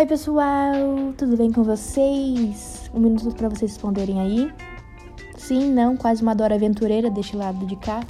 Oi, pessoal, tudo bem com vocês? Um minuto para vocês responderem aí. Sim, não, quase uma Dora Aventureira deste lado de cá,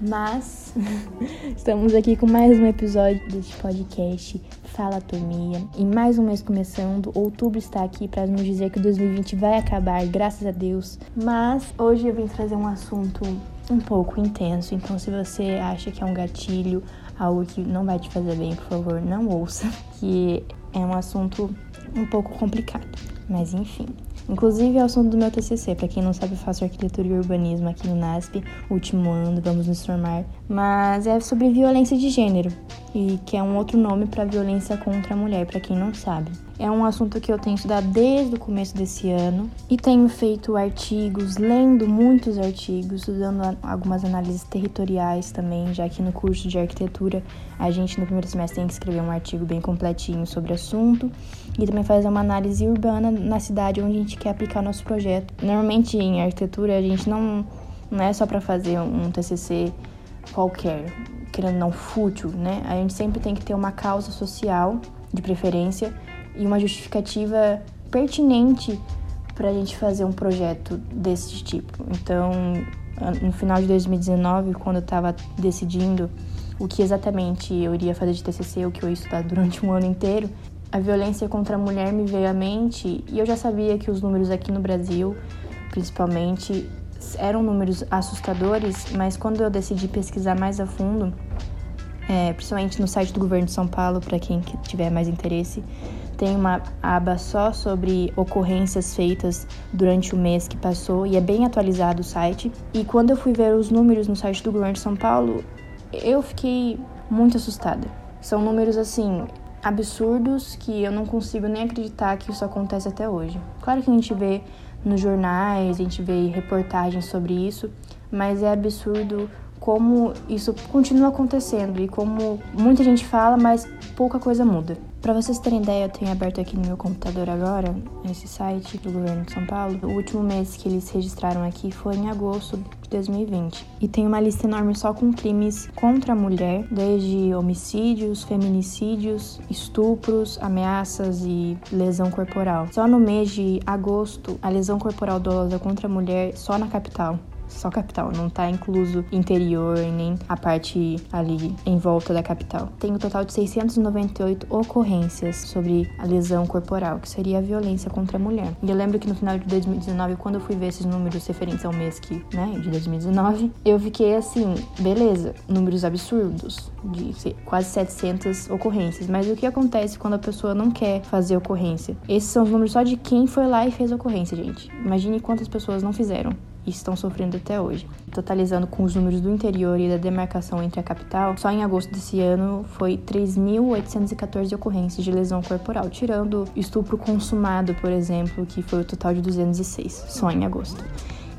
mas estamos aqui com mais um episódio deste podcast Fala Turmia. E mais um mês começando, outubro está aqui para nos dizer que 2020 vai acabar, graças a Deus. Mas hoje eu vim trazer um assunto um pouco intenso, então se você acha que é um gatilho, algo que não vai te fazer bem, por favor, não ouça, que é um assunto um pouco complicado. Mas enfim. Inclusive é o assunto do meu TCC. Para quem não sabe, eu faço arquitetura e urbanismo aqui no NASP, último ano, vamos nos formar. Mas é sobre violência de gênero, e que é um outro nome para violência contra a mulher, para quem não sabe. É um assunto que eu tenho estudado desde o começo desse ano e tenho feito artigos, lendo muitos artigos, estudando algumas análises territoriais também, já que no curso de arquitetura a gente no primeiro semestre tem que escrever um artigo bem completinho sobre o assunto e também fazer uma análise urbana na cidade onde a gente quer aplicar o nosso projeto. Normalmente em arquitetura a gente não, não é só para fazer um TCC qualquer, querendo não fútil, né? A gente sempre tem que ter uma causa social, de preferência, e uma justificativa pertinente para a gente fazer um projeto desse tipo. Então, no final de 2019, quando eu estava decidindo o que exatamente eu iria fazer de TCC, o que eu ia estudar durante um ano inteiro, a violência contra a mulher me veio à mente e eu já sabia que os números aqui no Brasil, principalmente, eram números assustadores, mas quando eu decidi pesquisar mais a fundo, é, principalmente no site do governo de São Paulo, para quem tiver mais interesse, tem uma aba só sobre ocorrências feitas durante o mês que passou e é bem atualizado o site. E quando eu fui ver os números no site do governo de São Paulo, eu fiquei muito assustada. São números assim absurdos que eu não consigo nem acreditar que isso acontece até hoje. Claro que a gente vê nos jornais, a gente vê reportagens sobre isso, mas é absurdo como isso continua acontecendo e como muita gente fala, mas pouca coisa muda. Para vocês terem ideia, eu tenho aberto aqui no meu computador agora esse site do governo de São Paulo. O último mês que eles registraram aqui foi em agosto de 2020. E tem uma lista enorme só com crimes contra a mulher, desde homicídios, feminicídios, estupros, ameaças e lesão corporal. Só no mês de agosto, a lesão corporal dolosa contra a mulher só na capital só capital, não tá incluso interior nem a parte ali em volta da capital. Tem um total de 698 ocorrências sobre a lesão corporal, que seria a violência contra a mulher. E eu lembro que no final de 2019, quando eu fui ver esses números referentes ao mês que, né, de 2019, eu fiquei assim, beleza, números absurdos, de quase 700 ocorrências. Mas o que acontece quando a pessoa não quer fazer ocorrência? Esses são os números só de quem foi lá e fez ocorrência, gente. Imagine quantas pessoas não fizeram e estão sofrendo até hoje. Totalizando com os números do interior e da demarcação entre a capital, só em agosto desse ano foi 3.814 ocorrências de lesão corporal, tirando estupro consumado, por exemplo, que foi o total de 206, só em agosto.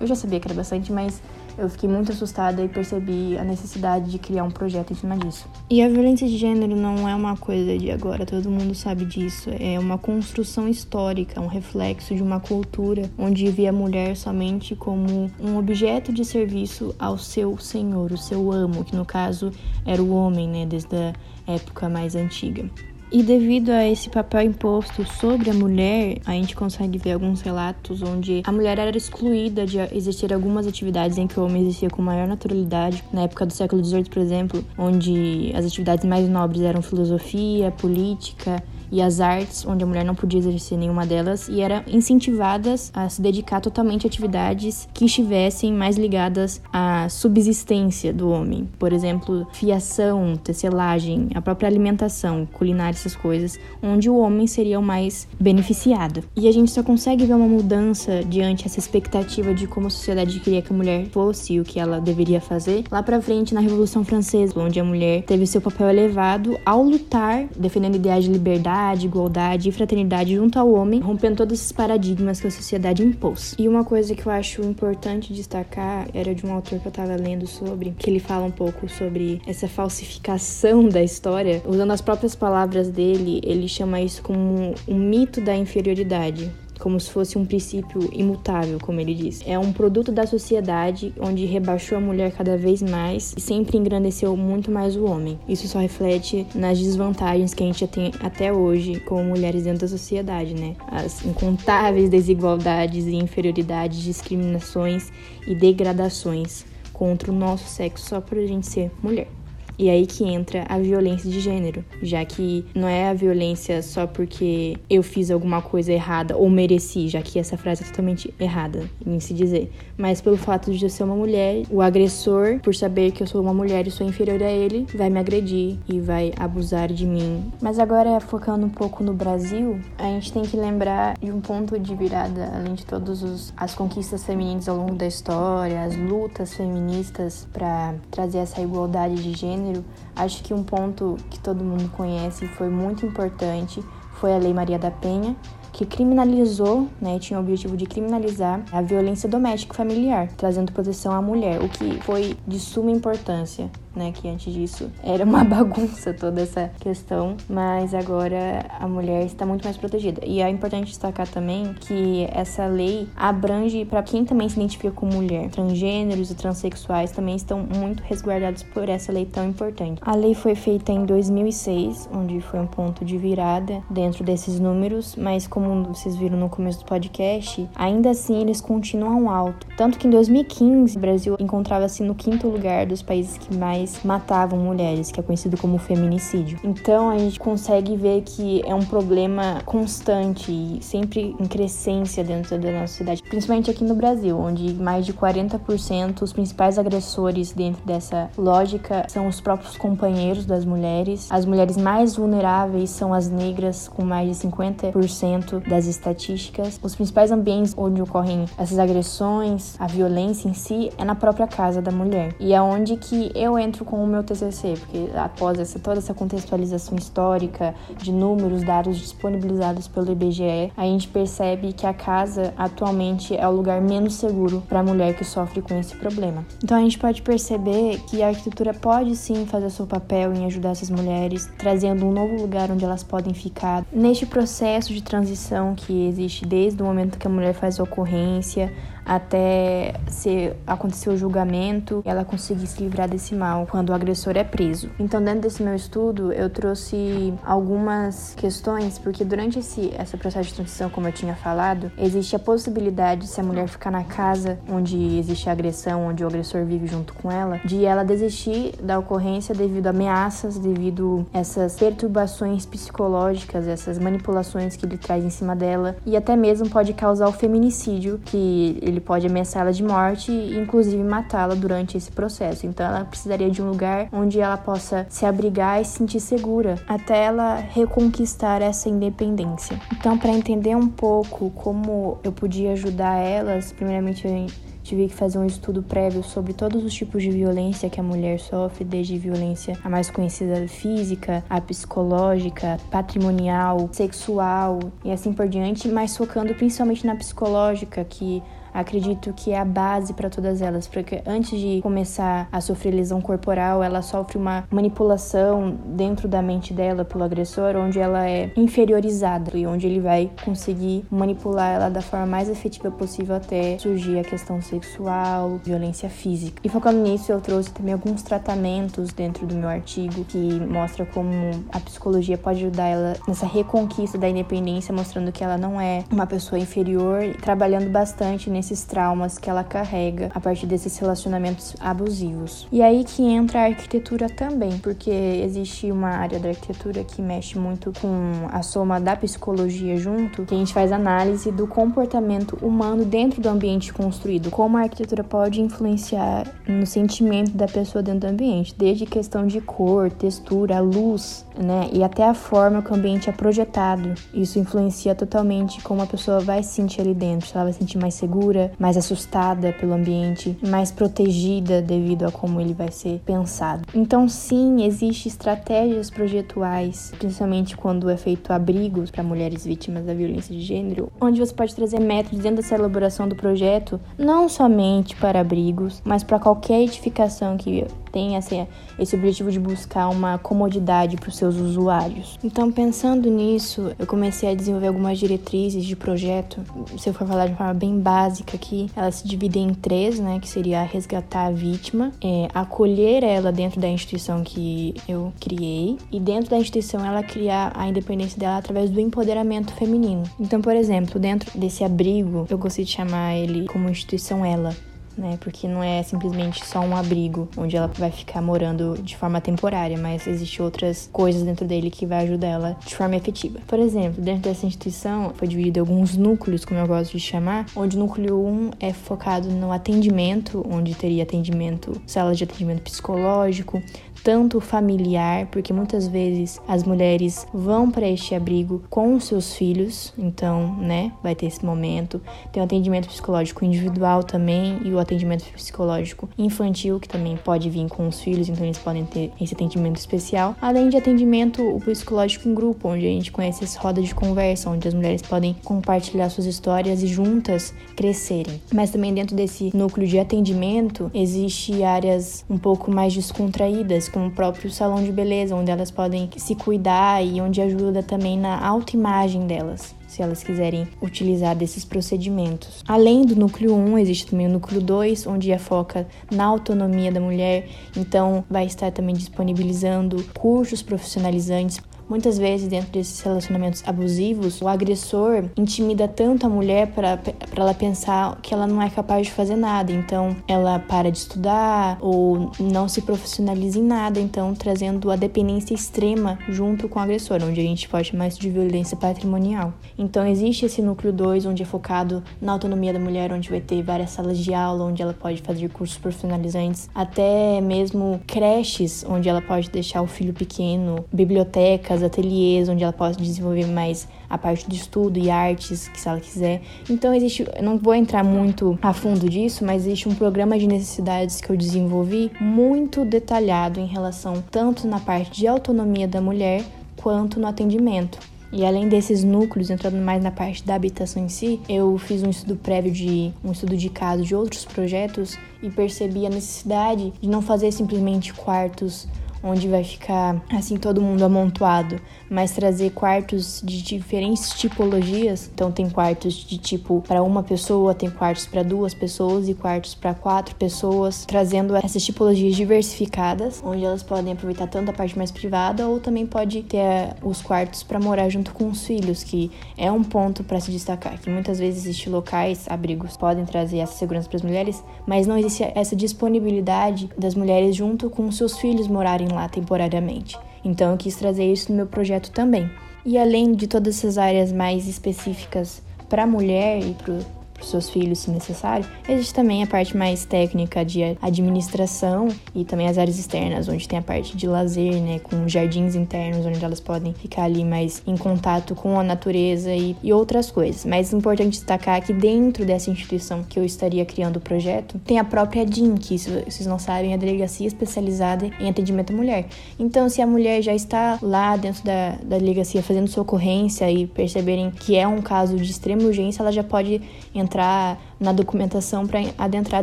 Eu já sabia que era bastante, mas eu fiquei muito assustada e percebi a necessidade de criar um projeto em cima disso. E a violência de gênero não é uma coisa de agora, todo mundo sabe disso. É uma construção histórica, um reflexo de uma cultura onde via a mulher somente como um objeto de serviço ao seu senhor, o seu amo, que no caso era o homem, né, desde a época mais antiga. E devido a esse papel imposto sobre a mulher, a gente consegue ver alguns relatos onde a mulher era excluída de existir algumas atividades em que o homem existia com maior naturalidade. Na época do século XVIII, por exemplo, onde as atividades mais nobres eram filosofia, política, e as artes, onde a mulher não podia exercer nenhuma delas e eram incentivadas a se dedicar totalmente a atividades que estivessem mais ligadas à subsistência do homem. Por exemplo, fiação, tecelagem, a própria alimentação, culinária, essas coisas, onde o homem seria o mais beneficiado. E a gente só consegue ver uma mudança diante essa expectativa de como a sociedade queria que a mulher fosse o que ela deveria fazer lá para frente na Revolução Francesa, onde a mulher teve seu papel elevado ao lutar defendendo ideais de liberdade liberdade, igualdade e fraternidade junto ao homem, rompendo todos esses paradigmas que a sociedade impôs. E uma coisa que eu acho importante destacar era de um autor que eu tava lendo sobre, que ele fala um pouco sobre essa falsificação da história, usando as próprias palavras dele, ele chama isso como um mito da inferioridade como se fosse um princípio imutável, como ele diz. É um produto da sociedade onde rebaixou a mulher cada vez mais e sempre engrandeceu muito mais o homem. Isso só reflete nas desvantagens que a gente tem até hoje como mulheres dentro da sociedade, né? As incontáveis desigualdades e inferioridades, discriminações e degradações contra o nosso sexo só por a gente ser mulher. E aí que entra a violência de gênero, já que não é a violência só porque eu fiz alguma coisa errada ou mereci, já que essa frase é totalmente errada em se dizer, mas pelo fato de eu ser uma mulher, o agressor, por saber que eu sou uma mulher e sou inferior a ele, vai me agredir e vai abusar de mim. Mas agora focando um pouco no Brasil, a gente tem que lembrar de um ponto de virada, além de todas as conquistas femininas ao longo da história, as lutas feministas para trazer essa igualdade de gênero gênero, acho que um ponto que todo mundo conhece e foi muito importante foi a Lei Maria da Penha, que criminalizou, né, tinha o objetivo de criminalizar a violência doméstica familiar, trazendo proteção à mulher, o que foi de suma importância né? Que antes disso era uma bagunça toda essa questão, mas agora a mulher está muito mais protegida. E é importante destacar também que essa lei abrange para quem também se identifica como mulher. Transgêneros e transexuais também estão muito resguardados por essa lei tão importante. A lei foi feita em 2006, onde foi um ponto de virada dentro desses números, mas como vocês viram no começo do podcast, ainda assim eles continuam alto. Tanto que em 2015 o Brasil encontrava-se no quinto lugar dos países que mais matavam mulheres, que é conhecido como feminicídio. Então a gente consegue ver que é um problema constante e sempre em crescência dentro da nossa cidade, principalmente aqui no Brasil, onde mais de 40% os principais agressores dentro dessa lógica são os próprios companheiros das mulheres. As mulheres mais vulneráveis são as negras, com mais de 50% das estatísticas. Os principais ambientes onde ocorrem essas agressões, a violência em si, é na própria casa da mulher. E é onde que eu entro com o meu TCC, porque após essa, toda essa contextualização histórica de números, dados disponibilizados pelo IBGE, a gente percebe que a casa atualmente é o lugar menos seguro para a mulher que sofre com esse problema. Então a gente pode perceber que a arquitetura pode sim fazer seu papel em ajudar essas mulheres, trazendo um novo lugar onde elas podem ficar neste processo de transição que existe desde o momento que a mulher faz a ocorrência até se acontecer o julgamento ela conseguir se livrar desse mal quando o agressor é preso. Então, dentro desse meu estudo, eu trouxe algumas questões, porque durante esse, esse processo de transição, como eu tinha falado, existe a possibilidade, se a mulher ficar na casa onde existe a agressão, onde o agressor vive junto com ela, de ela desistir da ocorrência devido a ameaças, devido a essas perturbações psicológicas, essas manipulações que ele traz em cima dela, e até mesmo pode causar o feminicídio, que ele ele pode ameaçá-la de morte e inclusive matá-la durante esse processo. Então ela precisaria de um lugar onde ela possa se abrigar e se sentir segura até ela reconquistar essa independência. Então, para entender um pouco como eu podia ajudar elas, primeiramente eu tive que fazer um estudo prévio sobre todos os tipos de violência que a mulher sofre, desde violência a mais conhecida física, a psicológica, patrimonial, sexual e assim por diante, mas focando principalmente na psicológica, que acredito que é a base para todas elas, porque antes de começar a sofrer lesão corporal, ela sofre uma manipulação dentro da mente dela pelo agressor, onde ela é inferiorizada e onde ele vai conseguir manipular ela da forma mais efetiva possível até surgir a questão sexual, violência física. E focando nisso, eu trouxe também alguns tratamentos dentro do meu artigo que mostra como a psicologia pode ajudar ela nessa reconquista da independência, mostrando que ela não é uma pessoa inferior, trabalhando bastante nesses traumas que ela carrega a partir desses relacionamentos abusivos. E aí que entra a arquitetura também, porque existe uma área da arquitetura que mexe muito com a soma da psicologia junto, que a gente faz análise do comportamento humano dentro do ambiente construído, como a arquitetura pode influenciar no sentimento da pessoa dentro do ambiente, desde questão de cor, textura, luz, né, e até a forma que o ambiente é projetado. Isso influencia totalmente como a pessoa vai se sentir ali dentro, se ela vai se sentir mais segura mais assustada pelo ambiente, mais protegida devido a como ele vai ser pensado. Então, sim, existem estratégias projetuais, principalmente quando é feito abrigos para mulheres vítimas da violência de gênero, onde você pode trazer métodos dentro dessa elaboração do projeto, não somente para abrigos, mas para qualquer edificação que tem esse objetivo de buscar uma comodidade para os seus usuários. Então, pensando nisso, eu comecei a desenvolver algumas diretrizes de projeto. Se eu for falar de forma bem básica aqui, elas se dividem em três, né? Que seria resgatar a vítima, é, acolher ela dentro da instituição que eu criei e dentro da instituição ela criar a independência dela através do empoderamento feminino. Então, por exemplo, dentro desse abrigo, eu gostaria de chamar ele como instituição ela, né? Porque não é simplesmente só um abrigo onde ela vai ficar morando de forma temporária, mas existe outras coisas dentro dele que vai ajudar ela de forma efetiva. Por exemplo, dentro dessa instituição foi dividido em alguns núcleos, como eu gosto de chamar, onde o núcleo 1 é focado no atendimento, onde teria atendimento, salas de atendimento psicológico, tanto familiar, porque muitas vezes as mulheres vão para este abrigo com os seus filhos, então, né, vai ter esse momento. Tem o atendimento psicológico individual também e o atendimento psicológico infantil, que também pode vir com os filhos, então eles podem ter esse atendimento especial. Além de atendimento psicológico em grupo, onde a gente conhece as rodas de conversa, onde as mulheres podem compartilhar suas histórias e juntas crescerem. Mas também dentro desse núcleo de atendimento existe áreas um pouco mais descontraídas como o próprio salão de beleza, onde elas podem se cuidar e onde ajuda também na autoimagem delas se elas quiserem utilizar desses procedimentos. Além do núcleo 1, existe também o núcleo 2, onde é foca na autonomia da mulher, então vai estar também disponibilizando cursos profissionalizantes Muitas vezes, dentro desses relacionamentos abusivos, o agressor intimida tanto a mulher para ela pensar que ela não é capaz de fazer nada. Então, ela para de estudar ou não se profissionaliza em nada, então trazendo a dependência extrema junto com o agressor, onde a gente pode isso de violência patrimonial. Então, existe esse núcleo 2, onde é focado na autonomia da mulher, onde vai ter várias salas de aula, onde ela pode fazer cursos profissionalizantes, até mesmo creches, onde ela pode deixar o filho pequeno, bibliotecas ateliês onde ela possa desenvolver mais a parte de estudo e artes, que se ela quiser. Então existe, eu não vou entrar muito a fundo disso, mas existe um programa de necessidades que eu desenvolvi muito detalhado em relação tanto na parte de autonomia da mulher quanto no atendimento. E além desses núcleos, entrando mais na parte da habitação em si, eu fiz um estudo prévio de um estudo de caso de outros projetos e percebi a necessidade de não fazer simplesmente quartos onde vai ficar assim todo mundo amontoado, mas trazer quartos de diferentes tipologias. Então tem quartos de tipo para uma pessoa, tem quartos para duas pessoas e quartos para quatro pessoas, trazendo essas tipologias diversificadas, onde elas podem aproveitar tanto a parte mais privada ou também pode ter eh, os quartos para morar junto com os filhos, que é um ponto para se destacar, que muitas vezes existem locais, abrigos podem trazer essa segurança para as mulheres, mas não existe essa disponibilidade das mulheres junto com seus filhos morarem lá temporariamente. Então eu quis trazer isso no meu projeto também. E além de todas essas áreas mais específicas para mulher e para para os seus filhos, se necessário. Existe também a parte mais técnica de administração e também as áreas externas, onde tem a parte de lazer, né, com jardins internos, onde elas podem ficar ali mais em contato com a natureza e, e outras coisas. Mas é importante destacar que dentro dessa instituição que eu estaria criando o projeto, tem a própria DIN, que se vocês não sabem, é a Delegacia Especializada em Atendimento à Mulher. Então, se a mulher já está lá dentro da, da delegacia fazendo sua ocorrência e perceberem que é um caso de extrema urgência, ela já pode entrar entrar na documentação para adentrar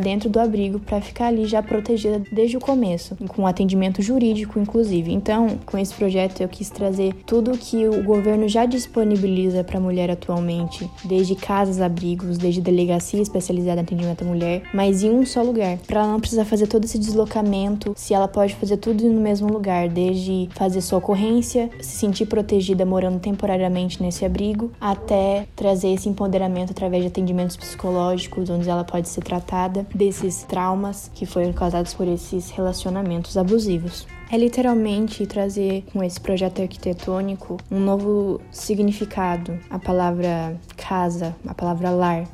dentro do abrigo para ficar ali já protegida desde o começo, com atendimento jurídico inclusive. Então, com esse projeto eu quis trazer tudo que o governo já disponibiliza para a mulher atualmente, desde casas abrigos, desde delegacia especializada em atendimento à mulher, mas em um só lugar, para ela não precisar fazer todo esse deslocamento, se ela pode fazer tudo no mesmo lugar, desde fazer sua ocorrência, se sentir protegida morando temporariamente nesse abrigo, até trazer esse empoderamento através de atendimentos psicológicos onde ela pode ser tratada desses traumas que foram causados por esses relacionamentos abusivos. É literalmente trazer com esse projeto arquitetônico um novo significado. A palavra casa, a palavra lar,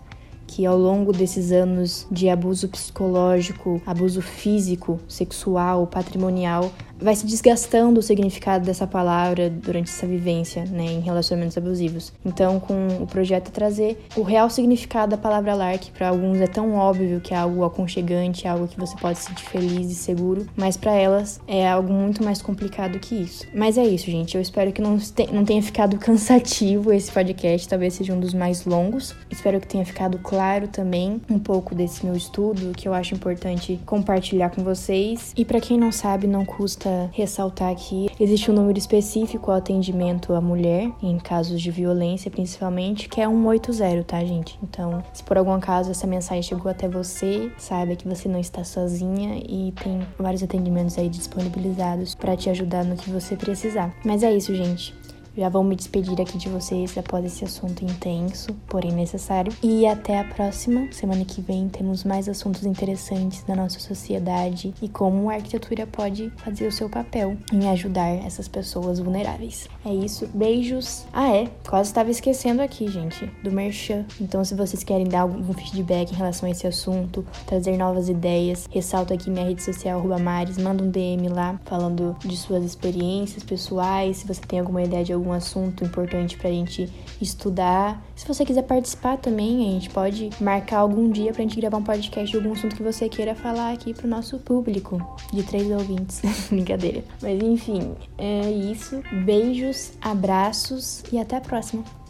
que ao longo desses anos de abuso psicológico, abuso físico, sexual, patrimonial, vai se desgastando o significado dessa palavra durante essa vivência, né, em relacionamentos abusivos. Então, com o projeto é trazer o real significado da palavra lar, que para alguns é tão óbvio que é algo aconchegante, algo que você pode se sentir feliz e seguro, mas para elas é algo muito mais complicado que isso. Mas é isso, gente. Eu espero que não, não tenha ficado cansativo esse podcast, talvez seja um dos mais longos. Espero que tenha ficado claro também um pouco desse meu estudo, que eu acho importante compartilhar com vocês. E para quem não sabe, não custa ressaltar aqui, existe um número específico ao atendimento à mulher, em casos de violência principalmente, que é 180, tá, gente? Então, se por algum acaso essa mensagem chegou até você, saiba que você não está sozinha e tem vários atendimentos aí disponibilizados para te ajudar no que você precisar. Mas é isso, gente. Já vou me despedir aqui de vocês após esse assunto intenso, porém necessário. E até a próxima. Semana que vem temos mais assuntos interessantes da nossa sociedade e como a arquitetura pode fazer o seu papel em ajudar essas pessoas vulneráveis. É isso. Beijos. Ah, é. Quase estava esquecendo aqui, gente, do Merchan. Então, se vocês querem dar algum feedback em relação a esse assunto, trazer novas ideias, ressalto aqui minha rede social, Mares, manda um DM lá falando de suas experiências pessoais, se você tem alguma ideia de algum assunto importante pra gente estudar. Se você quiser participar também, a gente pode marcar algum dia pra gente gravar um podcast de algum assunto que você queira falar aqui pro nosso público de três ouvintes. Brincadeira. Mas enfim, é isso. Beijos, abraços e até a próxima.